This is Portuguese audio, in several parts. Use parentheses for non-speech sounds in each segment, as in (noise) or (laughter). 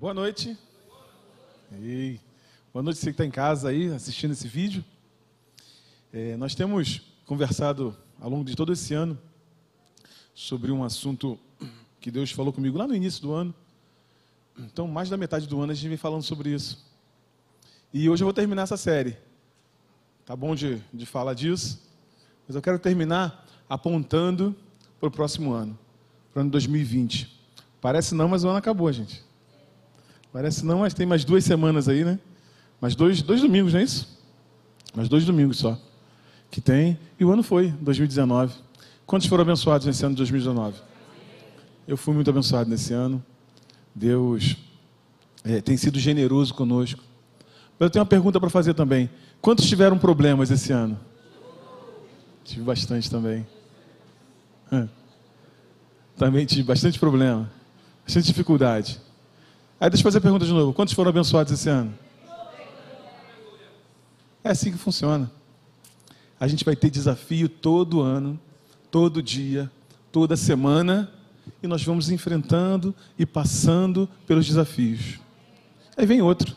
Boa noite. Ei. Boa noite você que está em casa aí assistindo esse vídeo. É, nós temos conversado ao longo de todo esse ano sobre um assunto que Deus falou comigo lá no início do ano. Então, mais da metade do ano a gente vem falando sobre isso. E hoje eu vou terminar essa série. Tá bom de, de falar disso? Mas eu quero terminar apontando para o próximo ano, para o ano 2020. Parece não, mas o ano acabou, gente. Parece não, mas tem mais duas semanas aí, né? Mais dois, dois domingos, não é isso? Mais dois domingos só. Que tem. E o ano foi, 2019. Quantos foram abençoados nesse ano de 2019? Eu fui muito abençoado nesse ano. Deus é, tem sido generoso conosco. Mas eu tenho uma pergunta para fazer também. Quantos tiveram problemas esse ano? Tive bastante também. Também tive bastante problema, bastante dificuldade. Aí deixa eu fazer a pergunta de novo. Quantos foram abençoados esse ano? É assim que funciona. A gente vai ter desafio todo ano, todo dia, toda semana, e nós vamos enfrentando e passando pelos desafios. Aí vem outro.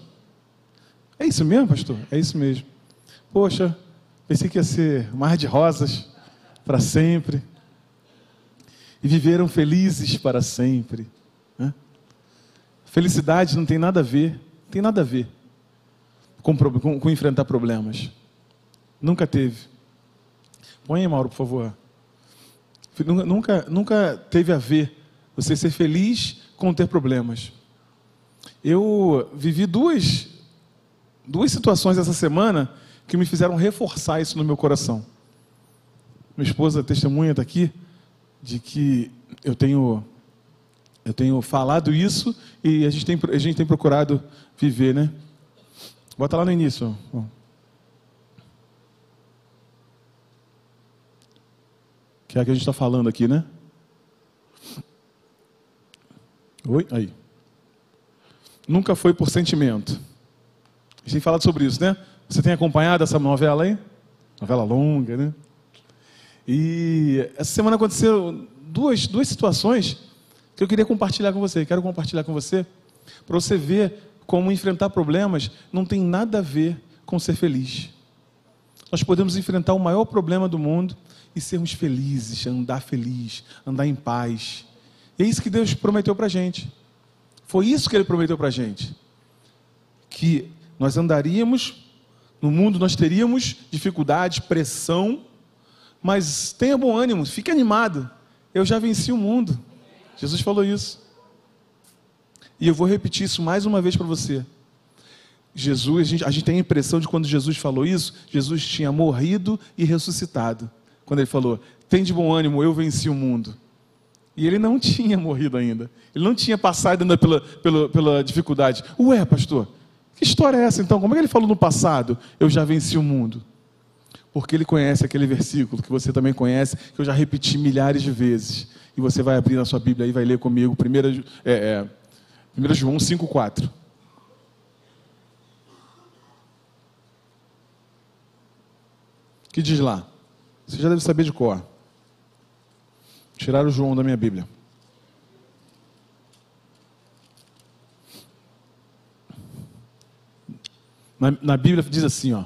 É isso mesmo, pastor? É isso mesmo. Poxa, pensei que ia ser mar de rosas para sempre. E viveram felizes para sempre. Felicidade não tem nada a ver, tem nada a ver com, com, com enfrentar problemas. Nunca teve. Põe aí, Mauro, por favor. Nunca, nunca teve a ver você ser feliz com ter problemas. Eu vivi duas, duas situações essa semana que me fizeram reforçar isso no meu coração. Minha esposa testemunha está aqui de que eu tenho eu tenho falado isso e a gente tem, a gente tem procurado viver, né? Bota lá no início. Ó. Que é a que a gente está falando aqui, né? Oi? Aí. Nunca foi por sentimento. A gente tem falado sobre isso, né? Você tem acompanhado essa novela aí? Novela longa, né? E essa semana aconteceu duas, duas situações que eu queria compartilhar com você. Quero compartilhar com você para você ver como enfrentar problemas não tem nada a ver com ser feliz. Nós podemos enfrentar o maior problema do mundo e sermos felizes, andar feliz, andar em paz. E é isso que Deus prometeu para a gente. Foi isso que Ele prometeu para a gente. Que nós andaríamos no mundo, nós teríamos dificuldades, pressão, mas tenha bom ânimo, fique animado. Eu já venci o mundo. Jesus falou isso. E eu vou repetir isso mais uma vez para você. Jesus, a gente, a gente tem a impressão de quando Jesus falou isso, Jesus tinha morrido e ressuscitado. Quando ele falou, tem de bom ânimo, eu venci o mundo. E ele não (laughs) tinha morrido ainda. Ele não tinha passado ainda pela, pela, pela dificuldade. Ué, pastor, que história é essa então? Como é que ele falou no passado, eu já venci o mundo? Porque ele conhece aquele versículo que você também conhece, que eu já repeti milhares de vezes você vai abrir na sua Bíblia e vai ler comigo 1 é, é, João 5,4. que diz lá? Você já deve saber de cor. Tirar o João da minha Bíblia. Na, na Bíblia diz assim, ó.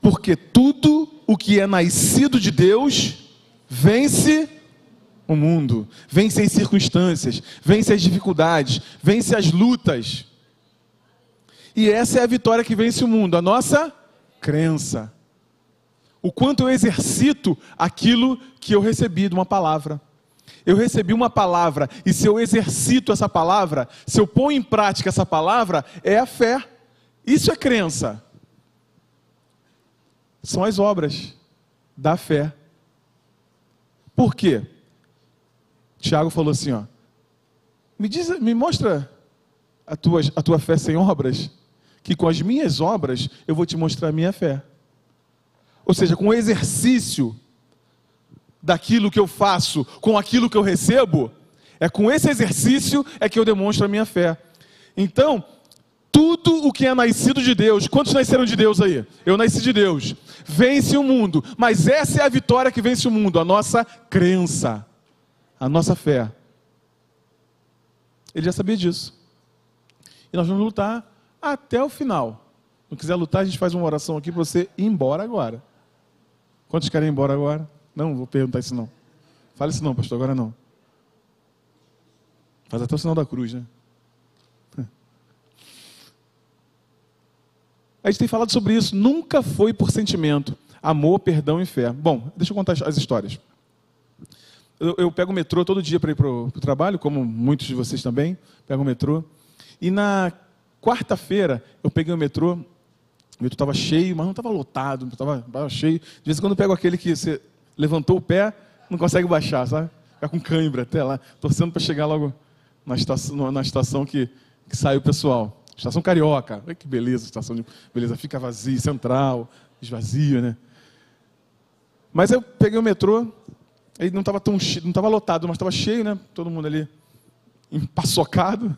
Porque tudo o que é nascido de Deus vence o mundo, vence as circunstâncias, vence as dificuldades, vence as lutas. E essa é a vitória que vence o mundo, a nossa crença. O quanto eu exercito aquilo que eu recebi de uma palavra. Eu recebi uma palavra, e se eu exercito essa palavra, se eu ponho em prática essa palavra, é a fé. Isso é crença. São as obras da fé. Por quê? Tiago falou assim: ó, me, diz, me mostra a tua, a tua fé sem obras, que com as minhas obras eu vou te mostrar a minha fé. Ou seja, com o exercício daquilo que eu faço, com aquilo que eu recebo, é com esse exercício é que eu demonstro a minha fé. Então, tudo o que é nascido de Deus, quantos nasceram de Deus aí? Eu nasci de Deus. Vence o mundo, mas essa é a vitória que vence o mundo, a nossa crença a nossa fé. Ele já sabia disso. E nós vamos lutar até o final. Não quiser lutar, a gente faz uma oração aqui para você ir embora agora. Quantos querem ir embora agora? Não, vou perguntar isso não. Fale isso não, pastor, agora não. Faz até o sinal da cruz, né? (laughs) A gente tem falado sobre isso. Nunca foi por sentimento. Amor, perdão e fé. Bom, deixa eu contar as histórias. Eu, eu pego o metrô todo dia para ir para o trabalho, como muitos de vocês também. Pego o metrô. E na quarta-feira, eu peguei o metrô. O metrô estava cheio, mas não estava lotado, estava cheio. De vez em quando eu pego aquele que você levantou o pé, não consegue baixar, sabe? Fica com cãibra até lá, torcendo para chegar logo na estação, na estação que, que sai o pessoal. Estação Carioca. Olha que beleza, estação de... beleza, fica vazia, central, esvazio, né? Mas eu peguei o metrô, ele não estava tão não estava lotado, mas estava cheio, né? Todo mundo ali empaçocado,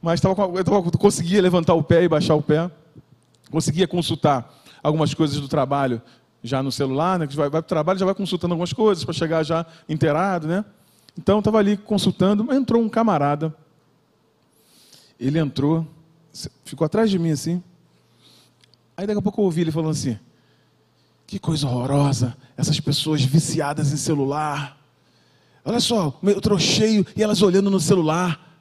mas tava, eu tava, conseguia levantar o pé e baixar o pé, conseguia consultar algumas coisas do trabalho já no celular, né? Que vai, vai para o trabalho já vai consultando algumas coisas para chegar já inteirado, né? Então estava ali consultando, mas entrou um camarada. Ele entrou, ficou atrás de mim assim. Aí daqui a pouco eu ouvi ele falando assim: Que coisa horrorosa, essas pessoas viciadas em celular. Olha só, o metrô cheio e elas olhando no celular.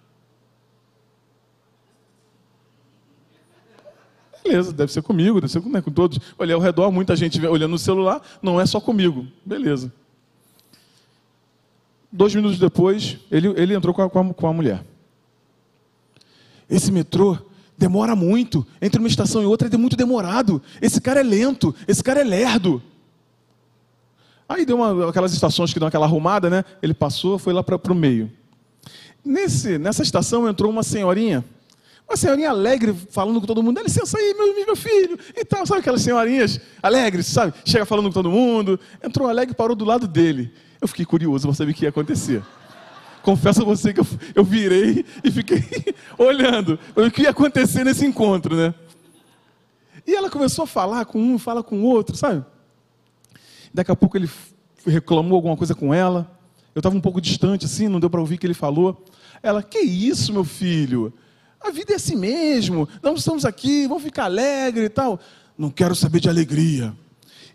Beleza, deve ser comigo, deve ser né, com todos. Olha, ao redor, muita gente olhando no celular, não é só comigo. Beleza. Dois minutos depois, ele, ele entrou com, a, com a mulher. Esse metrô demora muito. Entre uma estação e outra é muito demorado. Esse cara é lento, esse cara é lerdo. Aí deu uma, aquelas estações que dão aquela arrumada, né? Ele passou, foi lá para o meio. Nesse, nessa estação entrou uma senhorinha uma senhorinha alegre, falando com todo mundo, dá licença aí, meu, meu filho, e tal, sabe aquelas senhorinhas alegres, sabe? Chega falando com todo mundo. Entrou alegre e parou do lado dele. Eu fiquei curioso para saber o que ia acontecer. Confesso a você que eu, eu virei e fiquei (laughs) olhando o que ia acontecer nesse encontro, né? E ela começou a falar com um, fala com o outro, sabe? Daqui a pouco ele reclamou alguma coisa com ela. Eu estava um pouco distante, assim, não deu para ouvir o que ele falou. Ela, que isso, meu filho? A vida é assim mesmo. Nós estamos aqui, vamos ficar alegre e tal. Não quero saber de alegria.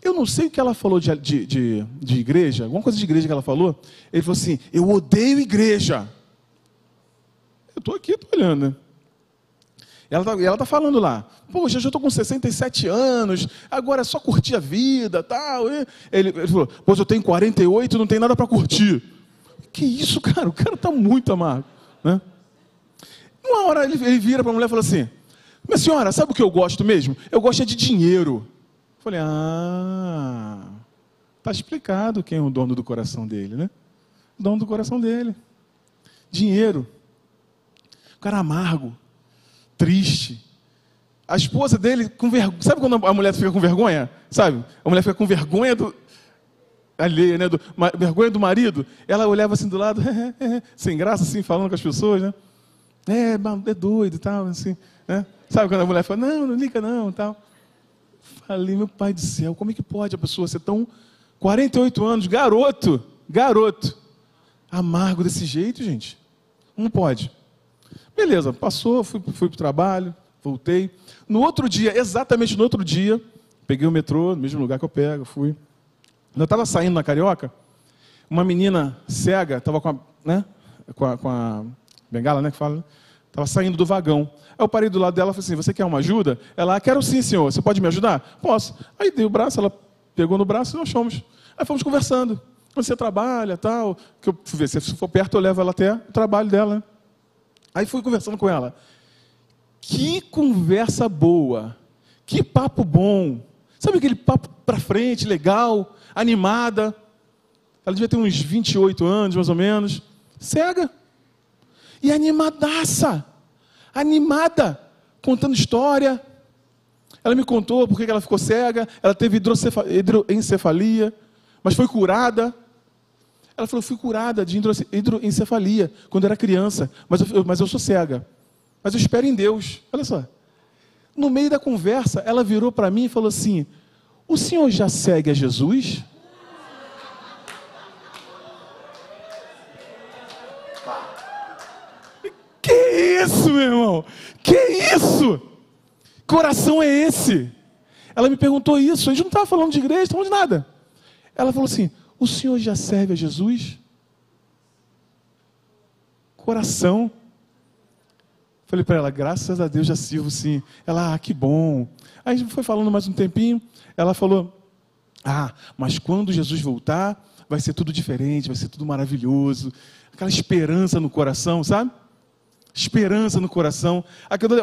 Eu não sei o que ela falou de, de, de, de igreja, alguma coisa de igreja que ela falou. Ele falou assim: Eu odeio igreja. Eu estou aqui, estou olhando? Ela está tá falando lá, poxa, eu já estou com 67 anos, agora é só curtir a vida, tal. Ele, ele falou, pois eu tenho 48 não tem nada para curtir. Que isso, cara? O cara está muito amargo, né? Uma hora ele, ele vira para a mulher e fala assim: Minha senhora, sabe o que eu gosto mesmo? Eu gosto é de dinheiro. Falei: Ah, está explicado quem é o dono do coração dele, né? O dono do coração dele. Dinheiro. O cara amargo, triste. A esposa dele com vergonha. Sabe quando a mulher fica com vergonha? Sabe? A mulher fica com vergonha do, alheia, né? Do, vergonha do marido. Ela olhava assim do lado, (laughs) sem graça, assim, falando com as pessoas, né? É, é doido e tal, assim. Né? Sabe quando a mulher fala, não, não liga não, tal. Falei, meu pai do céu, como é que pode a pessoa ser tão 48 anos, garoto, garoto, amargo desse jeito, gente? Não pode. Beleza, passou, fui, fui para o trabalho, voltei. No outro dia, exatamente no outro dia, peguei o metrô, no mesmo lugar que eu pego, fui. Eu estava saindo na Carioca, uma menina cega, estava com a, né, com a, com a bengala, né, que fala, estava saindo do vagão. Aí eu parei do lado dela e falei assim, você quer uma ajuda? Ela, ah, quero sim, senhor, você pode me ajudar? Posso. Aí dei o braço, ela pegou no braço e nós fomos. Aí fomos conversando. Você trabalha, tal. Que eu ver, se for perto eu levo ela até o trabalho dela. Né? Aí fui conversando com ela. Que conversa boa. Que papo bom. Sabe aquele papo para frente, legal, animada. Ela devia ter uns 28 anos, mais ou menos. Cega. E animadaça, animada, contando história. Ela me contou porque ela ficou cega, ela teve hidroencefalia, mas foi curada. Ela falou: fui curada de hidroencefalia quando era criança, mas eu, mas eu sou cega. Mas eu espero em Deus. Olha só. No meio da conversa, ela virou para mim e falou assim: O senhor já segue a Jesus? Que isso, meu irmão? Que isso? Coração é esse? Ela me perguntou isso. A gente não estava falando de igreja, não de nada. Ela falou assim: O senhor já serve a Jesus? Coração. Falei para ela: Graças a Deus já sirvo sim. Ela, ah, que bom. Aí foi falando mais um tempinho. Ela falou: Ah, mas quando Jesus voltar, vai ser tudo diferente, vai ser tudo maravilhoso. Aquela esperança no coração, sabe? Esperança no coração.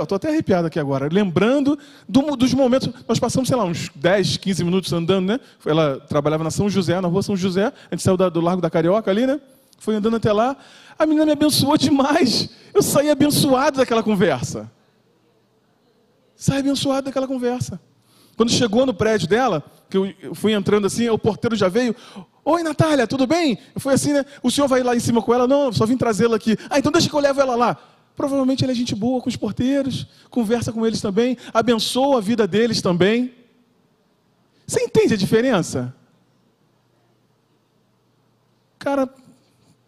Estou até arrepiado aqui agora, lembrando do, dos momentos. Nós passamos, sei lá, uns 10, 15 minutos andando, né? Ela trabalhava na São José, na rua São José. A gente saiu da, do Largo da Carioca ali, né? Foi andando até lá. A menina me abençoou demais. Eu saí abençoado daquela conversa. Saí abençoado daquela conversa. Quando chegou no prédio dela, que eu fui entrando assim, o porteiro já veio. Oi, Natália, tudo bem? Eu fui assim, né? O senhor vai lá em cima com ela? Não, só vim trazê-la aqui. Ah, então deixa que eu levo ela lá. Provavelmente ele é gente boa com os porteiros, conversa com eles também, abençoa a vida deles também. Você entende a diferença? Cara,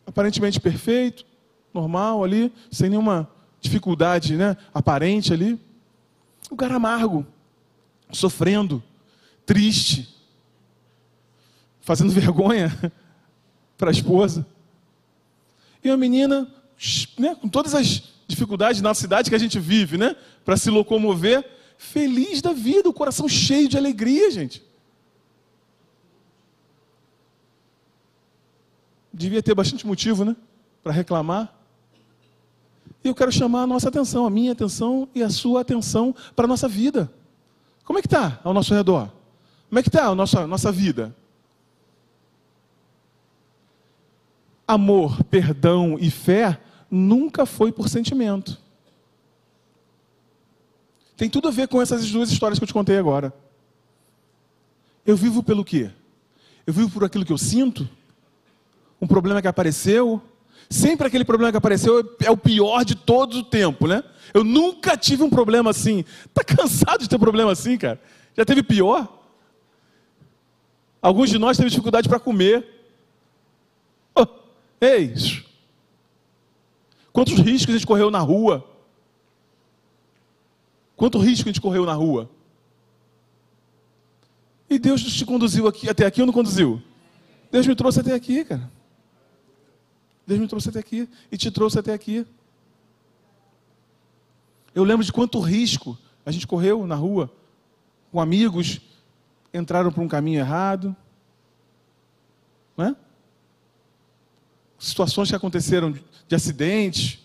aparentemente perfeito, normal ali, sem nenhuma dificuldade né, aparente ali. O cara amargo, sofrendo, triste, fazendo (laughs) vergonha para a esposa. E a menina, né, com todas as dificuldade na cidade que a gente vive, né? Para se locomover, feliz da vida, o coração cheio de alegria, gente. Devia ter bastante motivo, né? Para reclamar. E eu quero chamar a nossa atenção, a minha atenção e a sua atenção para a nossa vida. Como é que está ao nosso redor? Como é que está a nossa, nossa vida? Amor, perdão e fé nunca foi por sentimento. Tem tudo a ver com essas duas histórias que eu te contei agora. Eu vivo pelo quê? Eu vivo por aquilo que eu sinto? Um problema que apareceu? Sempre aquele problema que apareceu é o pior de todo o tempo, né? Eu nunca tive um problema assim. Tá cansado de ter problema assim, cara? Já teve pior? Alguns de nós teve dificuldade para comer. Oh, ei, Quantos riscos a gente correu na rua? Quanto risco a gente correu na rua? E Deus te conduziu aqui, até aqui ou não conduziu? Deus me trouxe até aqui, cara. Deus me trouxe até aqui e te trouxe até aqui. Eu lembro de quanto risco a gente correu na rua, com amigos, entraram por um caminho errado. Não é? Situações que aconteceram de acidentes.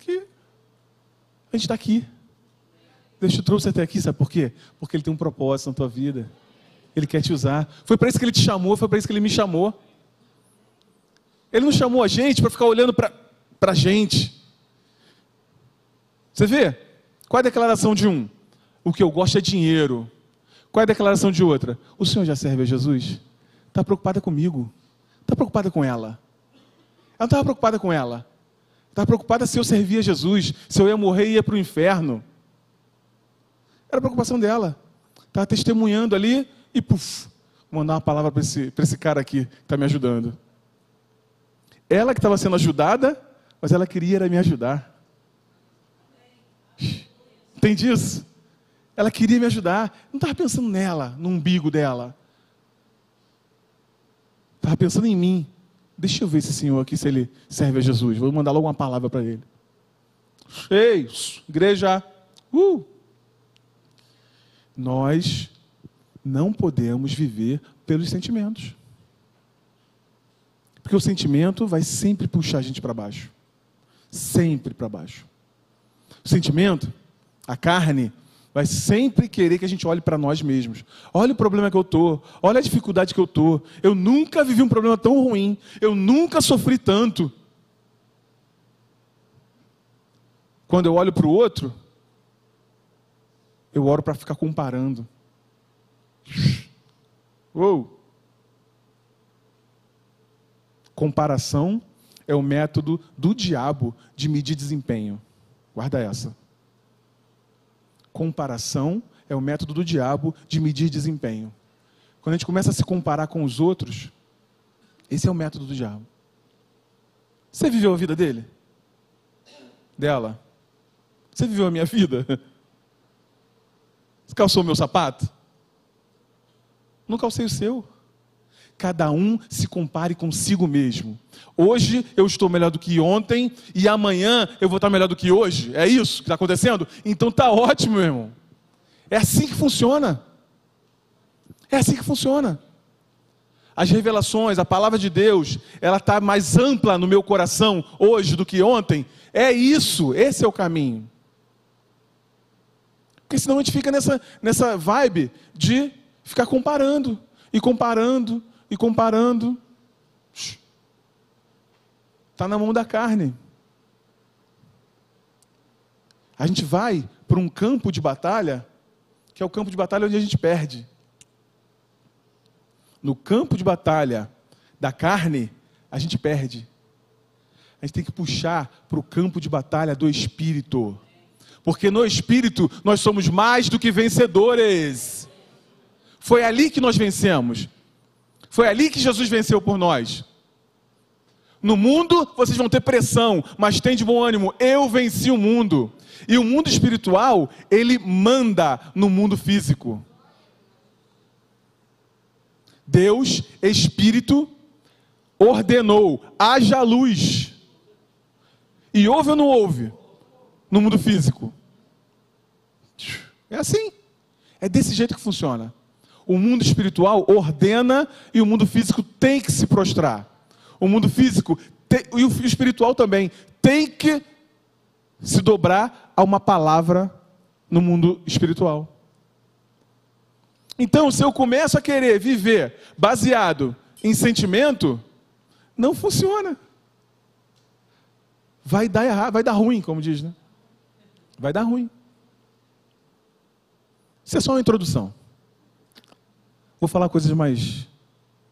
Que a gente está aqui. Deus te trouxe até aqui, sabe por quê? Porque Ele tem um propósito na tua vida. Ele quer te usar. Foi para isso que Ele te chamou, foi para isso que Ele me chamou. Ele não chamou a gente para ficar olhando para a gente. Você vê? Qual é a declaração de um? O que eu gosto é dinheiro. Qual é a declaração de outra? O Senhor já serve a Jesus? Está preocupada comigo? Está preocupada com ela? Ela não estava preocupada com ela. Estava preocupada se eu servia Jesus, se eu ia morrer e ia para o inferno. Era a preocupação dela. Estava testemunhando ali e, puf, vou mandar uma palavra para esse, esse cara aqui que está me ajudando. Ela que estava sendo ajudada, mas ela queria me ajudar. Entende isso? Ela queria me ajudar. Não estava pensando nela, no umbigo dela. Estava pensando em mim. Deixa eu ver esse senhor aqui se ele serve a Jesus. Vou mandar logo uma palavra para ele. Cheios, igreja. Uh! Nós não podemos viver pelos sentimentos. Porque o sentimento vai sempre puxar a gente para baixo. Sempre para baixo. O sentimento, a carne, vai sempre querer que a gente olhe para nós mesmos. Olha o problema que eu estou, olha a dificuldade que eu estou. Eu nunca vivi um problema tão ruim, eu nunca sofri tanto. Quando eu olho para o outro, eu oro para ficar comparando. Uou! Comparação é o método do diabo de medir desempenho. Guarda essa. Comparação é o método do diabo de medir desempenho. Quando a gente começa a se comparar com os outros, esse é o método do diabo. Você viveu a vida dele? dela? Você viveu a minha vida? Você calçou meu sapato? Não calcei o seu. Cada um se compare consigo mesmo. Hoje eu estou melhor do que ontem e amanhã eu vou estar melhor do que hoje. É isso que está acontecendo? Então tá ótimo, meu irmão. É assim que funciona. É assim que funciona. As revelações, a palavra de Deus, ela está mais ampla no meu coração hoje do que ontem. É isso, esse é o caminho. Porque senão a gente fica nessa, nessa vibe de ficar comparando, e comparando, e comparando. Está na mão da carne. A gente vai para um campo de batalha, que é o campo de batalha onde a gente perde. No campo de batalha da carne, a gente perde. A gente tem que puxar para o campo de batalha do espírito. Porque no espírito nós somos mais do que vencedores. Foi ali que nós vencemos. Foi ali que Jesus venceu por nós. No mundo vocês vão ter pressão, mas tem de bom ânimo. Eu venci o mundo. E o mundo espiritual, ele manda no mundo físico. Deus, Espírito, ordenou: haja luz. E houve ou não houve? No mundo físico. É assim. É desse jeito que funciona. O mundo espiritual ordena e o mundo físico tem que se prostrar. O mundo físico tem, e o espiritual também tem que se dobrar a uma palavra no mundo espiritual. Então, se eu começo a querer viver baseado em sentimento, não funciona. Vai dar errado, vai dar ruim, como diz, né? Vai dar ruim. Isso é só uma introdução. Vou falar coisas mais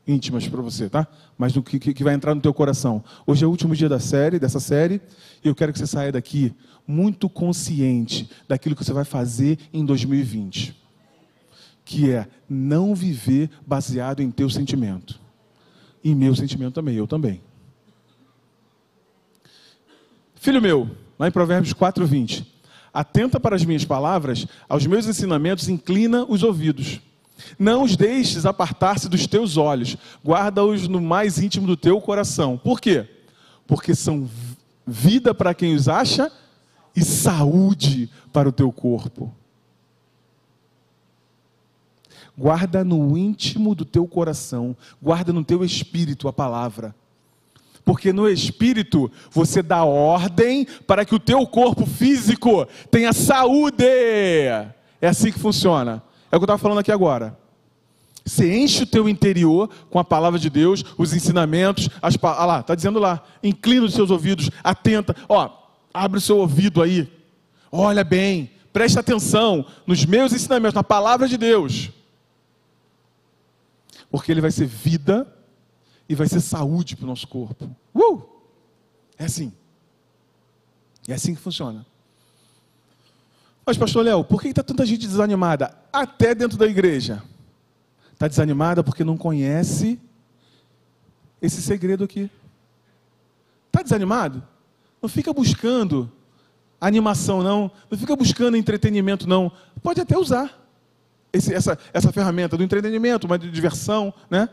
íntimas para você, tá? Mas do que, que vai entrar no teu coração. Hoje é o último dia da série, dessa série, e eu quero que você saia daqui muito consciente daquilo que você vai fazer em 2020. Que é não viver baseado em teu sentimento. E meu sentimento também, eu também. Filho meu, lá em Provérbios 4, 20. Atenta para as minhas palavras, aos meus ensinamentos, inclina os ouvidos. Não os deixes apartar-se dos teus olhos, guarda-os no mais íntimo do teu coração. Por quê? Porque são vida para quem os acha e saúde para o teu corpo. Guarda no íntimo do teu coração, guarda no teu espírito a palavra porque no espírito você dá ordem para que o teu corpo físico tenha saúde. É assim que funciona. É o que eu estava falando aqui agora. Você enche o teu interior com a palavra de Deus, os ensinamentos, as ah lá, está dizendo lá, inclina os seus ouvidos, atenta, ó, abre o seu ouvido aí, olha bem, preste atenção nos meus ensinamentos, na palavra de Deus. Porque ele vai ser vida e vai ser saúde para o nosso corpo. Uh! É assim. É assim que funciona. Mas, pastor Léo, por que está tanta gente desanimada? Até dentro da igreja. Está desanimada porque não conhece esse segredo aqui. Está desanimado? Não fica buscando animação, não. Não fica buscando entretenimento, não. Pode até usar esse, essa, essa ferramenta do entretenimento, uma diversão, né?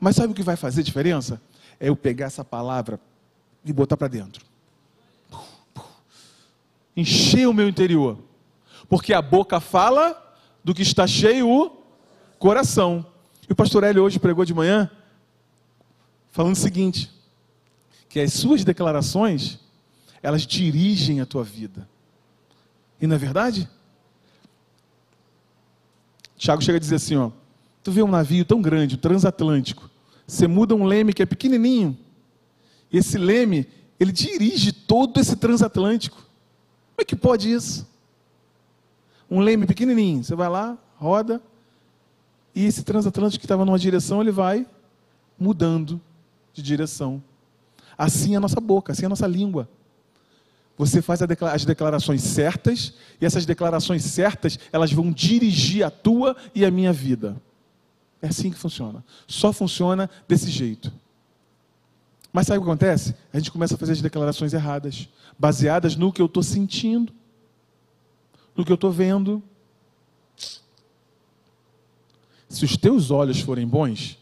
Mas sabe o que vai fazer diferença? É eu pegar essa palavra e botar para dentro. Encher o meu interior. Porque a boca fala do que está cheio o coração. E o pastor Hélio hoje pregou de manhã falando o seguinte: que as suas declarações, elas dirigem a tua vida. E não é verdade? Tiago chega a dizer assim, ó, Tu vê um navio tão grande, transatlântico. Você muda um leme que é pequenininho. E esse leme, ele dirige todo esse transatlântico. Como é que pode isso? Um leme pequenininho. Você vai lá, roda, e esse transatlântico que estava numa direção, ele vai mudando de direção. Assim é a nossa boca, assim é a nossa língua. Você faz as declarações certas, e essas declarações certas, elas vão dirigir a tua e a minha vida. É assim que funciona. Só funciona desse jeito. Mas sabe o que acontece? A gente começa a fazer as declarações erradas, baseadas no que eu estou sentindo, no que eu estou vendo. Se os teus olhos forem bons,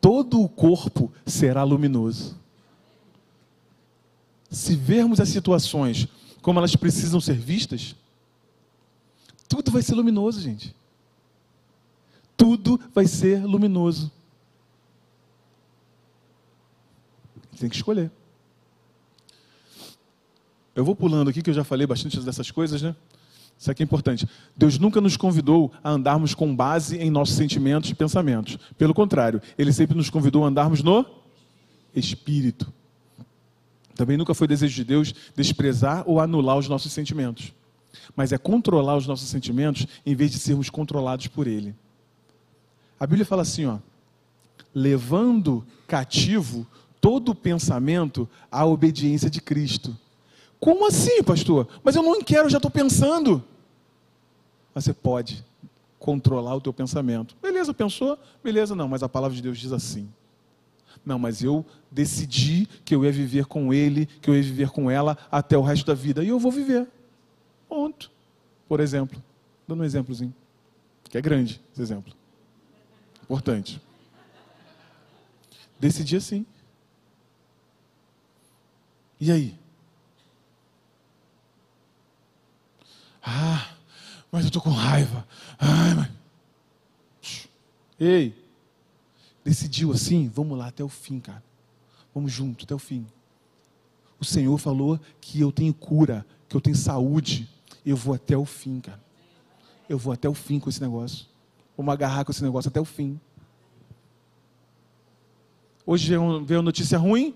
todo o corpo será luminoso. Se vermos as situações como elas precisam ser vistas, tudo vai ser luminoso, gente. Tudo vai ser luminoso. Tem que escolher. Eu vou pulando aqui, que eu já falei bastante dessas coisas, né? Isso aqui é importante. Deus nunca nos convidou a andarmos com base em nossos sentimentos e pensamentos. Pelo contrário, Ele sempre nos convidou a andarmos no Espírito. Também nunca foi desejo de Deus desprezar ou anular os nossos sentimentos. Mas é controlar os nossos sentimentos em vez de sermos controlados por Ele. A Bíblia fala assim, ó, levando cativo todo o pensamento à obediência de Cristo. Como assim, pastor? Mas eu não quero, já estou pensando. Mas você pode controlar o teu pensamento. Beleza, pensou? Beleza, não, mas a palavra de Deus diz assim. Não, mas eu decidi que eu ia viver com ele, que eu ia viver com ela até o resto da vida. E eu vou viver. Ponto. Por exemplo. Dando um exemplozinho. Que é grande esse exemplo. Importante. Decidi assim. E aí? Ah, mas eu estou com raiva. Ai, mas... Ei, decidiu assim? Vamos lá até o fim, cara. Vamos junto até o fim. O Senhor falou que eu tenho cura, que eu tenho saúde. Eu vou até o fim, cara. Eu vou até o fim com esse negócio. Vamos agarrar com esse negócio até o fim. Hoje veio uma notícia ruim,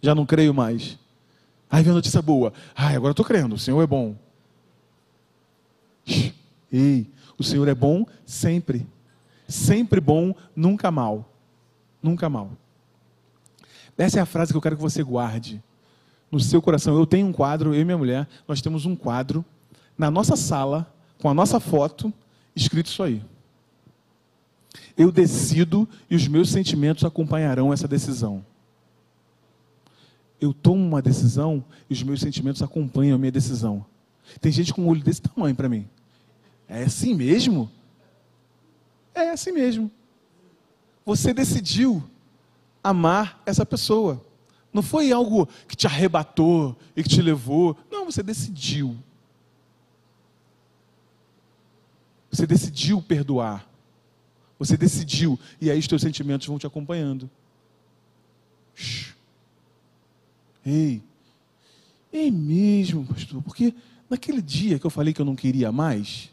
já não creio mais. Aí vem a notícia boa. Ai, agora estou crendo, o Senhor é bom. Ei, o Senhor é bom sempre. Sempre bom, nunca mal. Nunca mal. Essa é a frase que eu quero que você guarde no seu coração. Eu tenho um quadro, eu e minha mulher, nós temos um quadro na nossa sala, com a nossa foto, escrito isso aí. Eu decido e os meus sentimentos acompanharão essa decisão eu tomo uma decisão e os meus sentimentos acompanham a minha decisão. Tem gente com um olho desse tamanho para mim. É assim mesmo? É assim mesmo. Você decidiu amar essa pessoa. Não foi algo que te arrebatou e que te levou. Não, você decidiu. Você decidiu perdoar. Você decidiu. E aí os teus sentimentos vão te acompanhando. Shhh. Ei, é mesmo, pastor, porque naquele dia que eu falei que eu não queria mais,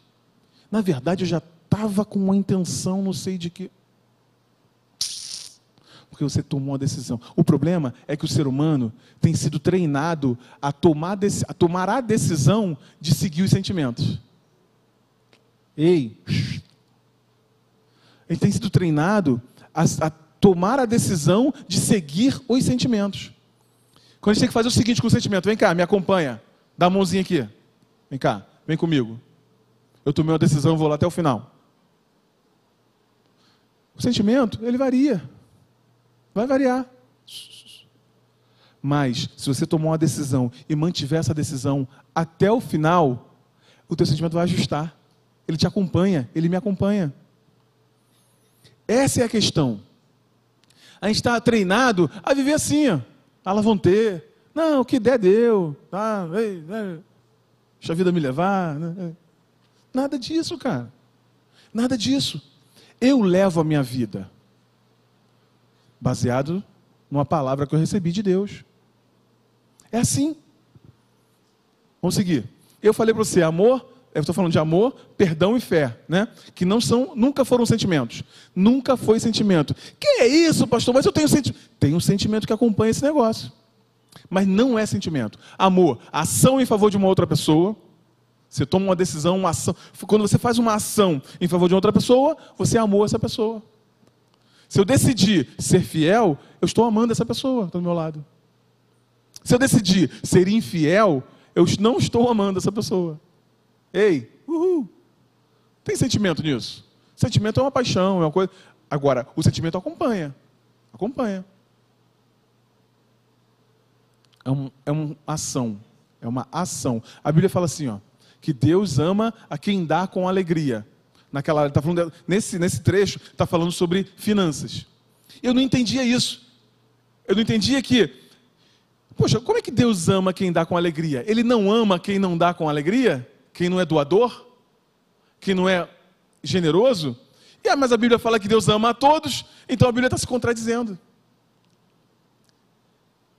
na verdade eu já estava com uma intenção, não sei de que. Porque você tomou uma decisão. O problema é que o ser humano tem sido treinado a tomar, a tomar a decisão de seguir os sentimentos. Ei, ele tem sido treinado a, a tomar a decisão de seguir os sentimentos. Quando a gente tem que fazer o seguinte com o sentimento: vem cá, me acompanha, dá a mãozinha aqui. Vem cá, vem comigo. Eu tomei uma decisão, vou lá até o final. O sentimento, ele varia. Vai variar. Mas, se você tomou uma decisão e mantiver essa decisão até o final, o teu sentimento vai ajustar. Ele te acompanha, ele me acompanha. Essa é a questão. A gente está treinado a viver assim, ó elas vão ter. Não, o que der, deu. Tá, ei, ei, deixa a vida me levar. Né? Nada disso, cara. Nada disso. Eu levo a minha vida baseado numa palavra que eu recebi de Deus. É assim. Vamos seguir. Eu falei para você, amor, eu estou falando de amor, perdão e fé, né? Que não são, nunca foram sentimentos. Nunca foi sentimento. Que é isso, pastor? Mas eu tenho sentimento. Tem um sentimento que acompanha esse negócio. Mas não é sentimento. Amor, ação em favor de uma outra pessoa. Você toma uma decisão, uma ação. Quando você faz uma ação em favor de outra pessoa, você amou essa pessoa. Se eu decidir ser fiel, eu estou amando essa pessoa do meu lado. Se eu decidir ser infiel, eu não estou amando essa pessoa. Ei, uhul. Tem sentimento nisso? Sentimento é uma paixão, é uma coisa. Agora, o sentimento acompanha. Acompanha. É, um, é uma ação. É uma ação. A Bíblia fala assim, ó, que Deus ama a quem dá com alegria. Naquela, tá falando, nesse, nesse trecho, está falando sobre finanças. Eu não entendia isso. Eu não entendia que, poxa, como é que Deus ama quem dá com alegria? Ele não ama quem não dá com alegria? Quem não é doador? Quem não é generoso? E, ah, mas a Bíblia fala que Deus ama a todos, então a Bíblia está se contradizendo.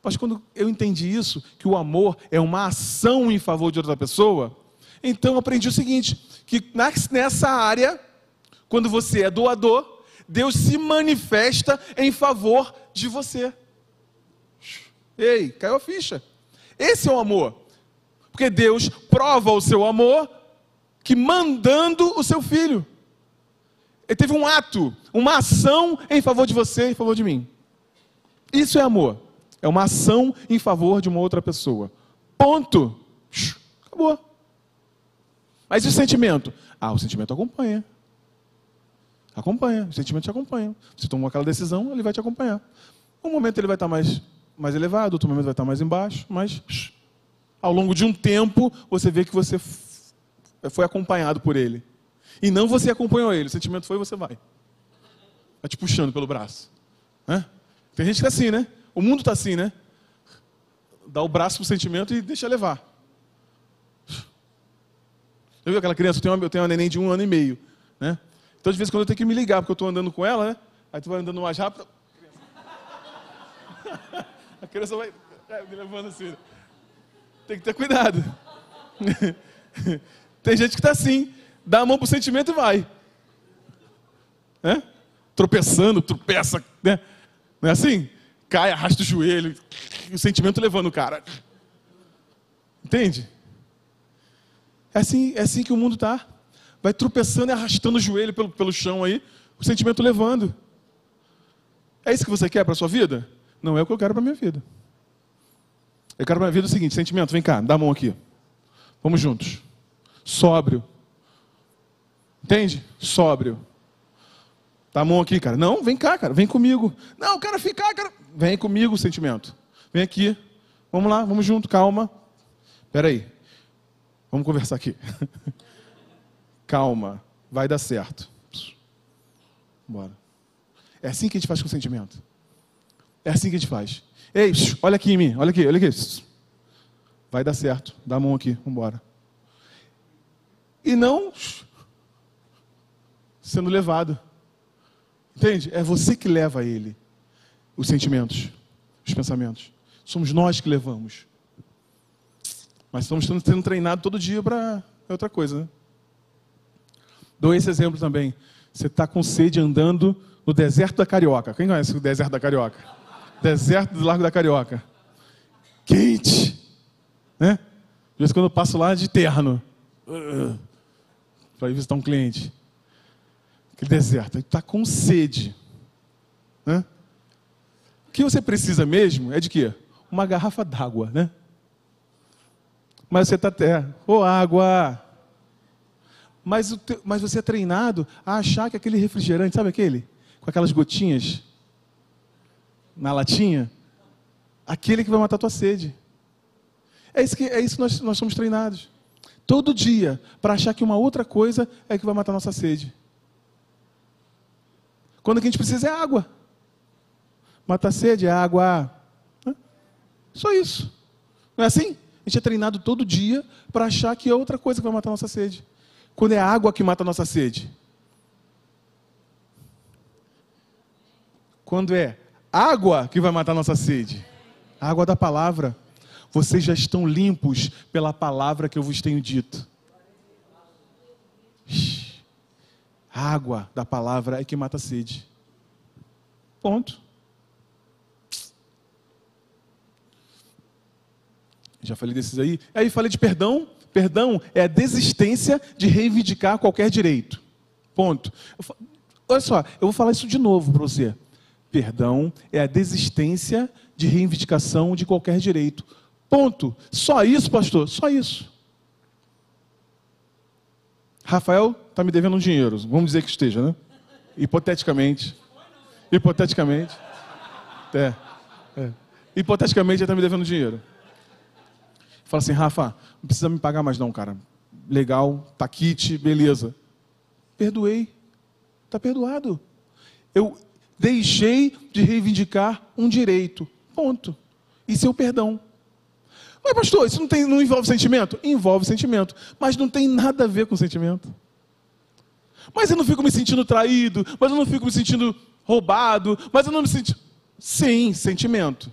Mas quando eu entendi isso, que o amor é uma ação em favor de outra pessoa, então eu aprendi o seguinte: que nessa área, quando você é doador, Deus se manifesta em favor de você. Ei, caiu a ficha. Esse é o amor. Porque Deus prova o seu amor que mandando o seu filho. Ele teve um ato, uma ação em favor de você, em favor de mim. Isso é amor. É uma ação em favor de uma outra pessoa. Ponto. Acabou. Mas e o sentimento? Ah, o sentimento acompanha. Acompanha, o sentimento te acompanha. Você tomou aquela decisão, ele vai te acompanhar. Um momento ele vai estar mais mais elevado, outro momento vai estar mais embaixo, mas ao longo de um tempo você vê que você foi acompanhado por ele. E não você acompanhou ele, o sentimento foi você vai. Vai te puxando pelo braço. Tem gente que está assim, né? O mundo está assim, né? Dá o braço para o sentimento e deixa levar. Eu vi aquela criança, eu tenho, uma, eu tenho uma neném de um ano e meio. Né? Então, de vez em quando eu tenho que me ligar, porque eu estou andando com ela, né? Aí tu vai andando mais rápido. (laughs) A criança vai é, me levando assim. Tem que ter cuidado. (laughs) Tem gente que está assim, dá a mão para o sentimento e vai. É? Tropeçando, tropeça, né? Não é assim? Cai, arrasta o joelho, o sentimento levando o cara. Entende? É assim, é assim que o mundo está. Vai tropeçando e arrastando o joelho pelo, pelo chão aí, o sentimento levando. É isso que você quer para a sua vida? Não é o que eu quero para a minha vida. Eu quero para minha vida o seguinte: sentimento, vem cá, dá a mão aqui. Vamos juntos. Sóbrio. Entende? Sóbrio. Dá a mão aqui, cara. Não, vem cá, cara, vem comigo. Não, eu quero ficar, cara. Vem comigo, sentimento. Vem aqui. Vamos lá, vamos junto, calma. Espera aí. Vamos conversar aqui. (laughs) calma, vai dar certo. Bora. É assim que a gente faz com o sentimento. É assim que a gente faz. Ei, olha aqui em mim, olha aqui, olha aqui. Vai dar certo, dá a mão aqui, vamos embora. E não sendo levado. Entende? É você que leva ele os sentimentos, os pensamentos. Somos nós que levamos. Mas estamos sendo treinados todo dia para outra coisa. Né? Dou esse exemplo também. Você está com sede andando no deserto da Carioca. Quem conhece o deserto da Carioca? Deserto do Largo da Carioca. Quente. Né? De vez em quando eu passo lá de terno. Para ir visitar um cliente. Aquele deserto. Ele está com sede. Né? O que você precisa mesmo é de quê? Uma garrafa d'água, né? Mas você está até, ô oh, água. Mas, mas você é treinado a achar que aquele refrigerante, sabe aquele? Com aquelas gotinhas na latinha, aquele que vai matar a tua sede. É isso que, é isso que nós, nós somos treinados. Todo dia, para achar que uma outra coisa é que vai matar a nossa sede. Quando o que a gente precisa é água. Matar a sede é água. Só isso. Não é assim? A gente é treinado todo dia para achar que é outra coisa que vai matar a nossa sede. Quando é a água que mata a nossa sede. Quando é água que vai matar nossa sede. A água da palavra. Vocês já estão limpos pela palavra que eu vos tenho dito. A água da palavra é que mata a sede. Ponto. Já falei desses aí. Aí falei de perdão. Perdão é a desistência de reivindicar qualquer direito. Ponto. Olha só, eu vou falar isso de novo para você. Perdão é a desistência de reivindicação de qualquer direito. Ponto. Só isso, pastor? Só isso. Rafael está me devendo um dinheiro. Vamos dizer que esteja, né? Hipoteticamente. Hipoteticamente. É. é. Hipoteticamente, ele está me devendo dinheiro. Fala assim, Rafa, não precisa me pagar mais não, cara. Legal, tá kit, beleza. Perdoei. Está perdoado. Eu deixei de reivindicar um direito. Ponto. Isso é o perdão. Mas, pastor, isso não, tem, não envolve sentimento? Envolve sentimento. Mas não tem nada a ver com sentimento. Mas eu não fico me sentindo traído, mas eu não fico me sentindo roubado, mas eu não me sinto. Sim, sentimento.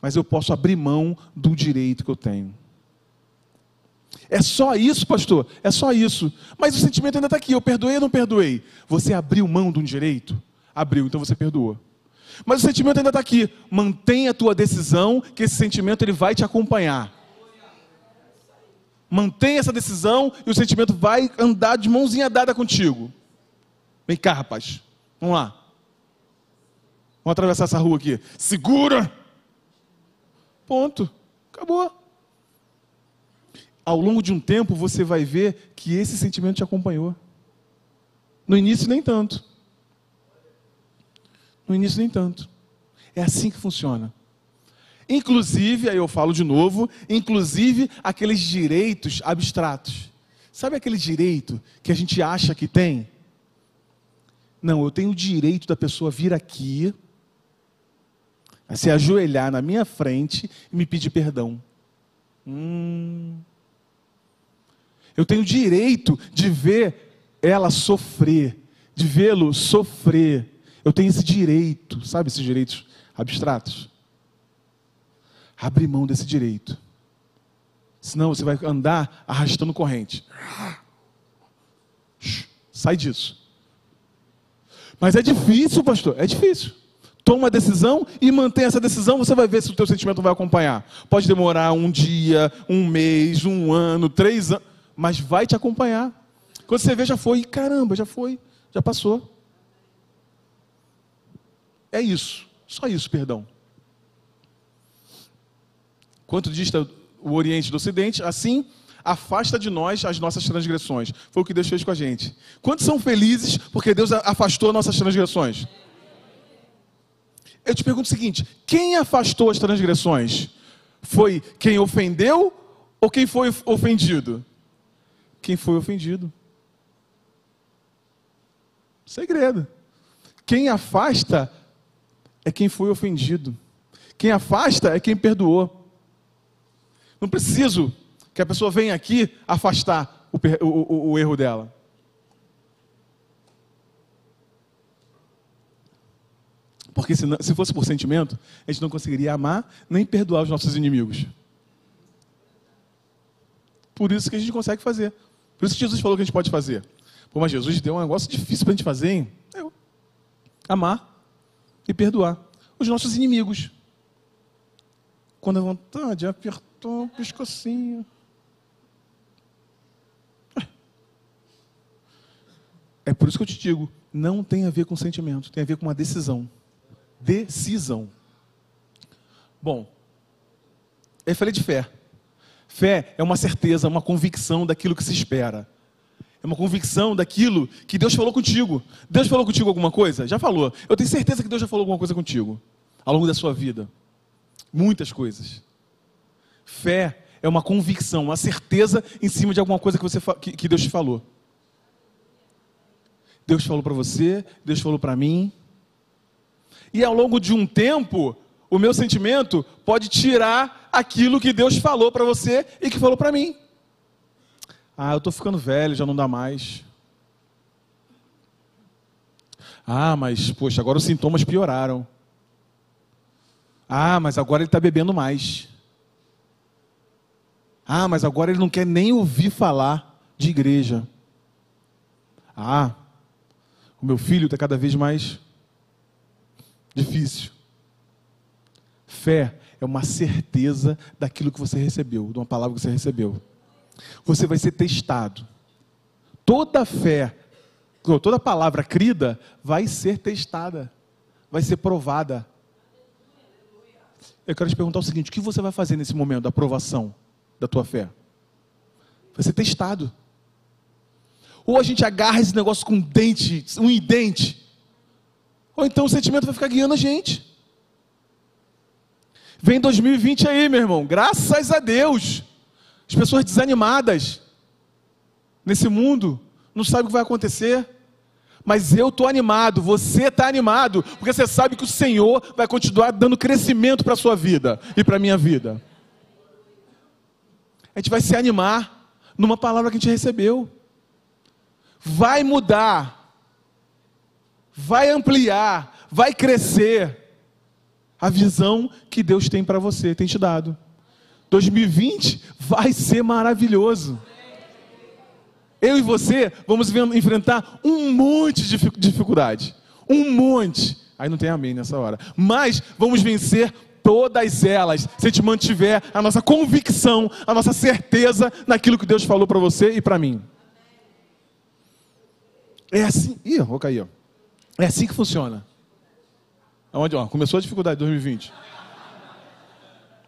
Mas eu posso abrir mão do direito que eu tenho. É só isso, pastor? É só isso. Mas o sentimento ainda está aqui. Eu perdoei ou não perdoei? Você abriu mão de um direito? Abriu, então você perdoou. Mas o sentimento ainda está aqui. Mantenha a tua decisão, que esse sentimento ele vai te acompanhar. Mantenha essa decisão e o sentimento vai andar de mãozinha dada contigo. Vem cá, rapaz. Vamos lá. Vamos atravessar essa rua aqui. Segura! Ponto. Acabou. Ao longo de um tempo você vai ver que esse sentimento te acompanhou. No início, nem tanto. No início, nem tanto. É assim que funciona. Inclusive, aí eu falo de novo, inclusive aqueles direitos abstratos. Sabe aquele direito que a gente acha que tem? Não, eu tenho o direito da pessoa vir aqui, se ajoelhar na minha frente e me pedir perdão. Hum. Eu tenho o direito de ver ela sofrer, de vê-lo sofrer. Eu tenho esse direito, sabe esses direitos abstratos? Abre mão desse direito. Senão você vai andar arrastando corrente. Sai disso. Mas é difícil, pastor, é difícil. Toma uma decisão e mantém essa decisão, você vai ver se o teu sentimento vai acompanhar. Pode demorar um dia, um mês, um ano, três anos, mas vai te acompanhar. Quando você vê, já foi, caramba, já foi, já passou. É isso, só isso, perdão. Quanto dista o Oriente do Ocidente, assim afasta de nós as nossas transgressões. Foi o que Deus fez com a gente. Quantos são felizes porque Deus afastou nossas transgressões? Eu te pergunto o seguinte: quem afastou as transgressões? Foi quem ofendeu ou quem foi ofendido? Quem foi ofendido. Segredo. Quem afasta é quem foi ofendido. Quem afasta é quem perdoou. Não preciso que a pessoa venha aqui afastar o, o, o erro dela. Porque se, não, se fosse por sentimento, a gente não conseguiria amar nem perdoar os nossos inimigos. Por isso que a gente consegue fazer. Por isso que Jesus falou que a gente pode fazer. Pô, mas Jesus deu um negócio difícil para a gente fazer, hein? Eu. Amar e perdoar os nossos inimigos. Quando a vontade apertou o pescocinho. É por isso que eu te digo, não tem a ver com sentimento, tem a ver com uma decisão. Decisão. Bom, eu falei de fé. Fé é uma certeza, uma convicção daquilo que se espera. É uma convicção daquilo que Deus falou contigo. Deus falou contigo alguma coisa? Já falou. Eu tenho certeza que Deus já falou alguma coisa contigo ao longo da sua vida. Muitas coisas. Fé é uma convicção, uma certeza em cima de alguma coisa que, você, que, que Deus te falou. Deus falou para você, Deus falou para mim. E ao longo de um tempo, o meu sentimento pode tirar aquilo que Deus falou para você e que falou para mim. Ah, eu estou ficando velho, já não dá mais. Ah, mas, poxa, agora os sintomas pioraram. Ah, mas agora ele está bebendo mais. Ah, mas agora ele não quer nem ouvir falar de igreja. Ah, o meu filho está cada vez mais difícil. Fé é uma certeza daquilo que você recebeu, de uma palavra que você recebeu. Você vai ser testado. Toda fé, toda palavra crida vai ser testada, vai ser provada. Eu quero te perguntar o seguinte: o que você vai fazer nesse momento da aprovação? da tua fé. Vai ser testado. Ou a gente agarra esse negócio com dente, um dente. Ou então o sentimento vai ficar guiando a gente. Vem 2020 aí, meu irmão. Graças a Deus. As pessoas desanimadas nesse mundo, não sabem o que vai acontecer. Mas eu estou animado, você está animado, porque você sabe que o Senhor vai continuar dando crescimento para a sua vida e para a minha vida. A gente vai se animar numa palavra que a gente recebeu. Vai mudar, vai ampliar, vai crescer a visão que Deus tem para você, tem te dado. 2020 vai ser maravilhoso. Eu e você vamos enfrentar um monte de dificuldade. Um monte. Aí não tem amém nessa hora. Mas vamos vencer todas elas, se a gente mantiver a nossa convicção, a nossa certeza naquilo que Deus falou para você e para mim. É assim. Ih, vou cair. Ó. É assim que funciona. Ó, começou a dificuldade 2020.